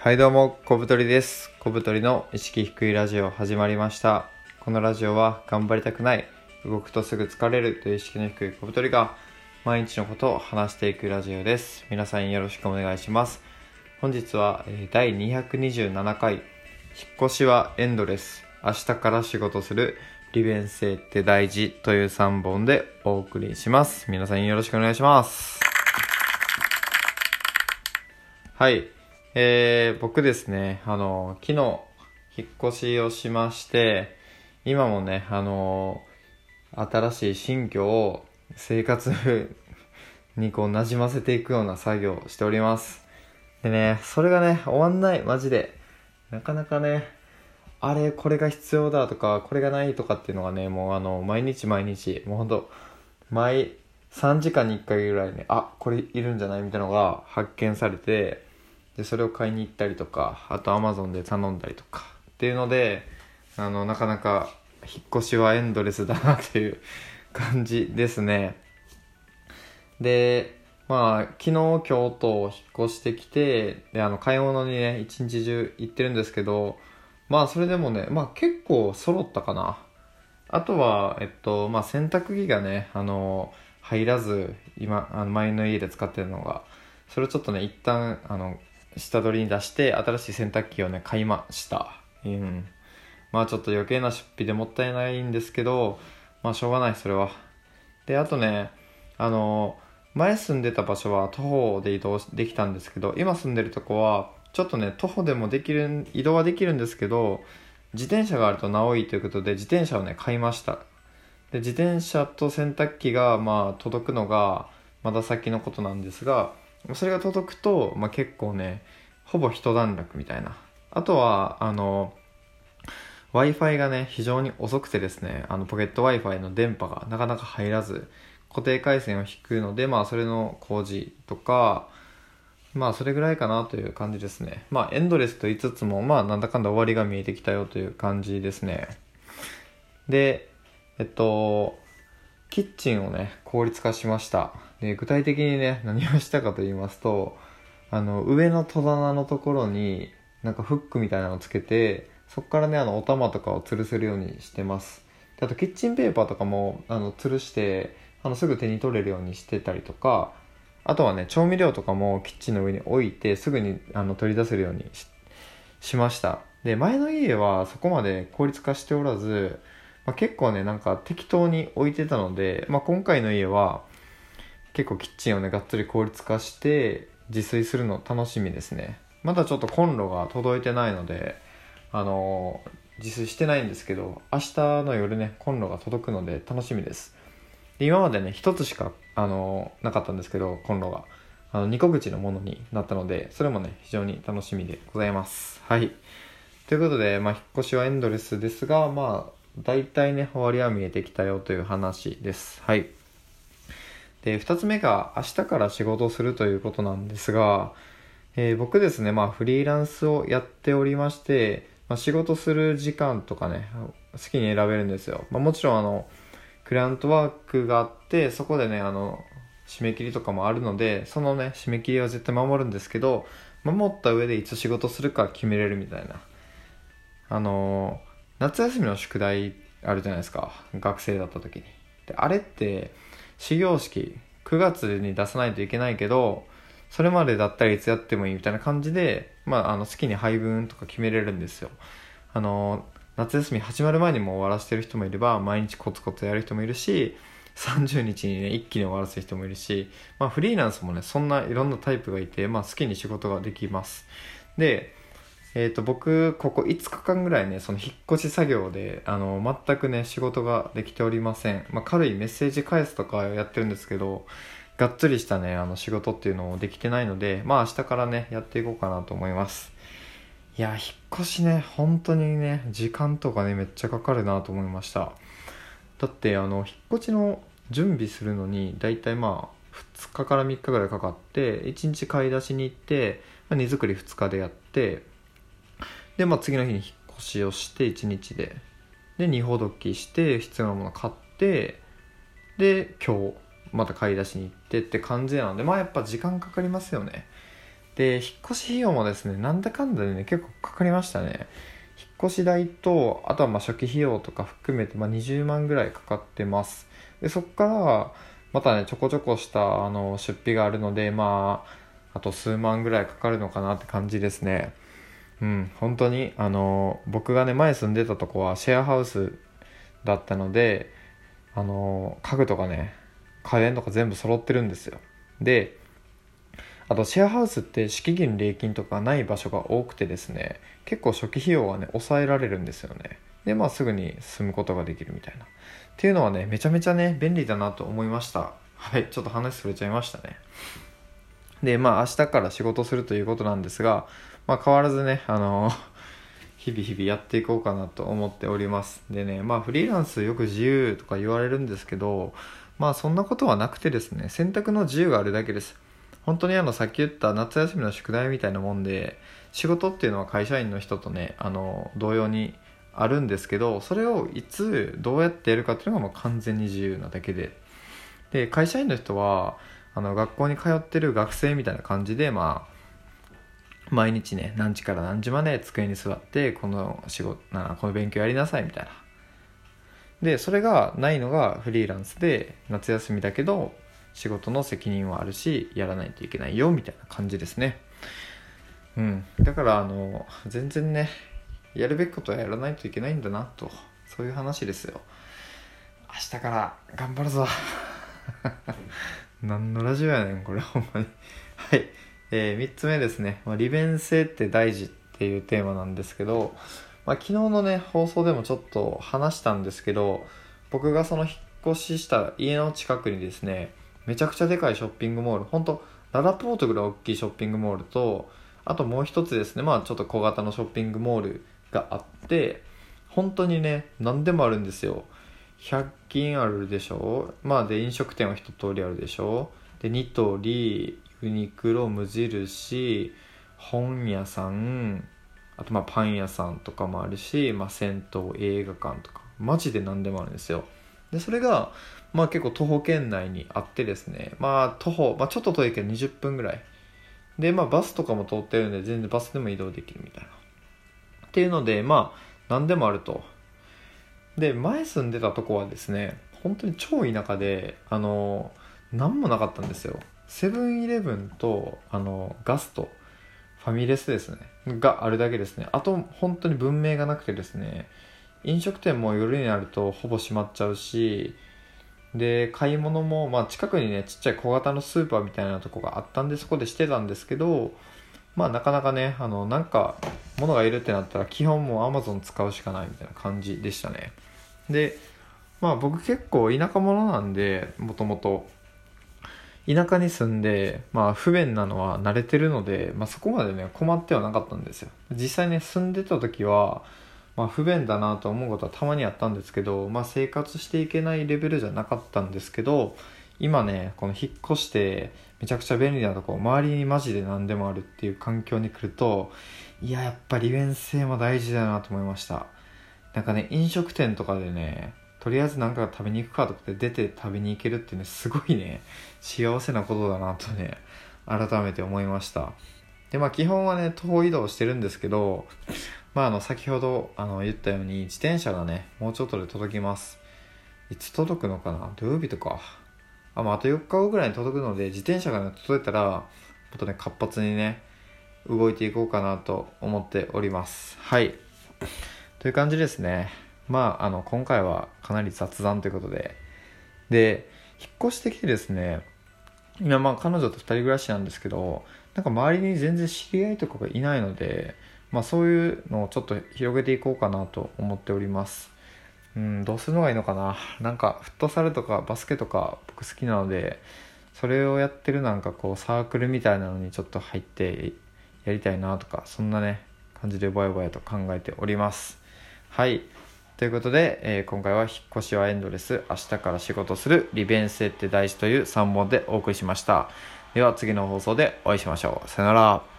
はいどうも、小太りです。小太りの意識低いラジオ始まりました。このラジオは頑張りたくない、動くとすぐ疲れるという意識の低い小太りが毎日のことを話していくラジオです。皆さんよろしくお願いします。本日は第227回、引っ越しはエンドレス、明日から仕事する利便性って大事という3本でお送りします。皆さんよろしくお願いします。はい。えー、僕ですね、あの、昨日、引っ越しをしまして、今もね、あの、新しい新居を生活にこう馴染ませていくような作業をしております。でね、それがね、終わんない、マジで。なかなかね、あれ、これが必要だとか、これがないとかっていうのがね、もうあの、毎日毎日、もうほんと、毎3時間に1回ぐらいね、あ、これいるんじゃない？みたいなのが発見されて、でそれを買いに行ったりとかあとアマゾンで頼んだりとかっていうのであのなかなか引っ越しはエンドレスだなという 感じですね。でまあ昨日今日と引っ越してきてであの買い物にね一日中行ってるんですけどまあそれでもねまあ結構揃ったかな。あとはえっとまあ洗濯機がねあの入らず今あの前の家で使ってるのがそれをちょっとね一旦あの下取りに出して新しい洗濯機をね買いました。うん。まあちょっと余計な出費でもったいないんですけどまあしょうがないそれは。であとねあの前住んでた場所は徒歩で移動できたんですけど今住んでるとこはちょっとね徒歩でもできる移動はできるんですけど自転車があるとなおいということで自転車をね買いました。で自転車と洗濯機がまあ届くのがまだ先のことなんですがそれが届くと、まあ、結構ねほぼ一段落みたいな。あとはあの w i f i がね非常に遅くてですねあのポケット w i f i の電波がなかなか入らず固定回線を引くのでまあそれの工事とかまあそれぐらいかなという感じですね。まあエンドレスと言いつつもまあなんだかんだ終わりが見えてきたよという感じですね。でえっとキッチンをね効率化しました。で具体的にね何をしたかと言いますとあの上の戸棚のところになんかフックみたいなのをつけてそこからねあのお玉とかを吊るせるようにしてます。であとキッチンペーパーとかもあの吊るしてあのすぐ手に取れるようにしてたりとかあとはね調味料とかもキッチンの上に置いてすぐにあの取り出せるようにししました。で前の家はそこまで効率化しておらず、まあ、結構ねなんか適当に置いてたので、まあ、今回の家は結構キッチンをねがっつり効率化して自炊するの楽しみですね。まだちょっとコンロが届いてないのであの自炊してないんですけど明日の夜ねコンロが届くので楽しみです。で今までね一つしかあのなかったんですけどコンロが。あの2個口のものになったのでそれもね非常に楽しみでございます。はい。ということで、まあ、引っ越しはエンドレスですがまあ大体ね終わりは見えてきたよという話です。はい。で2つ目が明日から仕事をするということなんですが、えー僕ですね、まあ、フリーランスをやっておりまして、まあ、仕事する時間とかね好きに選べるんですよ、まあ、もちろんあのクライアントワークがあってそこでねあの締め切りとかもあるのでそのね締め切りは絶対守るんですけど守った上でいつ仕事するか決めれるみたいな。あの夏休みの宿題あるじゃないですか。学生だった時に。であれって始業式9月に出さないといけないけどそれまでだったらいつやってもいいみたいな感じで、まあ、あの好きに配分とか決めれるんですよ。あの夏休み始まる前にも終わらせてる人もいれば毎日コツコツやる人もいるし30日にね一気に終わらせる人もいるし、まあ、フリーランスもねそんないろんなタイプがいて、まあ、好きに仕事ができます。でえー、と僕ここ5日間ぐらいねその引っ越し作業であの全くね仕事ができておりません、まあ、軽いメッセージ返すとかやってるんですけどがっつりしたねあの仕事っていうのをできてないのでまあ明日からねやっていこうかなと思います。いや引っ越しね本当にね時間とかねめっちゃかかるなと思いました。だってあの引っ越しの準備するのにだいたいまあ2日から3日ぐらいかかって1日買い出しに行って、まあ、荷造り2日でやってで、まあ、次の日に引っ越しをして1日で。で荷ほどきして必要なもの買ってで今日また買い出しに行ってって感じなのでまあやっぱ時間かかりますよね。で引っ越し費用もですねなんだかんだでね結構かかりましたね。引っ越し代とあとはまあ初期費用とか含めて、まあ、20万ぐらいかかってます。でそこからまたねちょこちょこしたあの出費があるのでまああと数万ぐらいかかるのかなって感じですね。うん本当にあの僕がね前住んでたとこはシェアハウスだったのであの家具とかね家電とか全部揃ってるんですよ。であとシェアハウスって敷金礼金とかない場所が多くてですね結構初期費用はね抑えられるんですよね。でまあすぐに住むことができるみたいな。っていうのはねめちゃめちゃね便利だなと思いました。はいちょっと話それちゃいましたね。でまあ明日から仕事するということなんですがまあ変わらずねあの 日々日々やっていこうかなと思っておりますでね。まあフリーランスよく自由とか言われるんですけどまあそんなことはなくてですね選択の自由があるだけです。本当にあのさっき言った夏休みの宿題みたいなもんで仕事っていうのは会社員の人とねあの同様にあるんですけどそれをいつどうやってやるかっていうのがもう完全に自由なだけで。で会社員の人はあの学校に通ってる学生みたいな感じでまあ毎日ね何時から何時まで机に座ってこの仕事なこの勉強やりなさいみたいな。でそれがないのがフリーランスで夏休みだけど仕事の責任はあるしやらないといけないよみたいな感じですね。うん。だからあの全然ねやるべきことはやらないといけないんだなとそういう話ですよ。明日から頑張るぞ。何のラジオやねんこれほんまに。はい。えー、3つ目ですね、まあ、利便性って大事っていうテーマなんですけど、まあ、昨日のね放送でもちょっと話したんですけど僕がその引っ越しした家の近くにですねめちゃくちゃでかいショッピングモール本当ララポートぐらい大きいショッピングモールとあともう一つですねまあちょっと小型のショッピングモールがあって本当にね何でもあるんですよ。100均あるでしょ？まあで飲食店は一通りあるでしょ？でニトリユニクロ無印本屋さんあとまあパン屋さんとかもあるし、まあ、銭湯映画館とかマジで何でもあるんですよ。でそれがまあ結構徒歩圏内にあってですねまあ徒歩、まあ、ちょっと遠いけど20分ぐらい。でまあバスとかも通ってるんで全然バスでも移動できるみたいな。っていうのでまあ何でもあると。で前住んでたとこはですね本当に超田舎であの何もなかったんですよ。セブンイレブンとあのガストファミレスですね。があるだけですね。あと本当に文明がなくてですね。飲食店も夜になるとほぼ閉まっちゃうしで買い物も、まあ、近くにねちっちゃい小型のスーパーみたいなとこがあったんでそこでしてたんですけどまあなかなかねあのなんか物がいるってなったら基本もう Amazon 使うしかないみたいな感じでしたね。でまあ僕結構田舎者なんでもともと。田舎に住んで、まあ、不便なのは慣れてるので、まあ、そこまでね困ってはなかったんですよ。実際ね住んでた時はまあ、不便だなと思うことはたまにあったんですけど、まあ、生活していけないレベルじゃなかったんですけど今ねこの引っ越してめちゃくちゃ便利なとこ周りにマジで何でもあるっていう環境に来るといややっぱ利便性も大事だなと思いました。なんかね飲食店とかでねとりあえず何か食べに行くかとかで出て食べに行けるってねすごいね幸せなことだなとね改めて思いました。でまあ基本はね徒歩移動してるんですけどまあ、あの先ほどあの言ったように自転車がねもうちょっとで届きます。いつ届くのかな？土曜日とか。あ,、まあ、あと4日後ぐらいに届くので自転車が、ね、届いたらもっとね活発にね動いていこうかなと思っております。はい。という感じですね。まああの今回はかなり雑談ということで。で引っ越してきてですね今まあ彼女と2人暮らしなんですけどなんか周りに全然知り合いとかがいないのでまあ、そういうのをちょっと広げていこうかなと思っております。うん、どうするのがいいのかな？なんかフットサルとかバスケとか僕好きなのでそれをやってるなんかこうサークルみたいなのにちょっと入ってやりたいなとかそんなね感じでぼやぼやと考えております。はい。ということで、えー、今回は引っ越しはエンドレス明日から仕事する利便性って大事という3問でお送りしました。では次の放送でお会いしましょう。さよなら。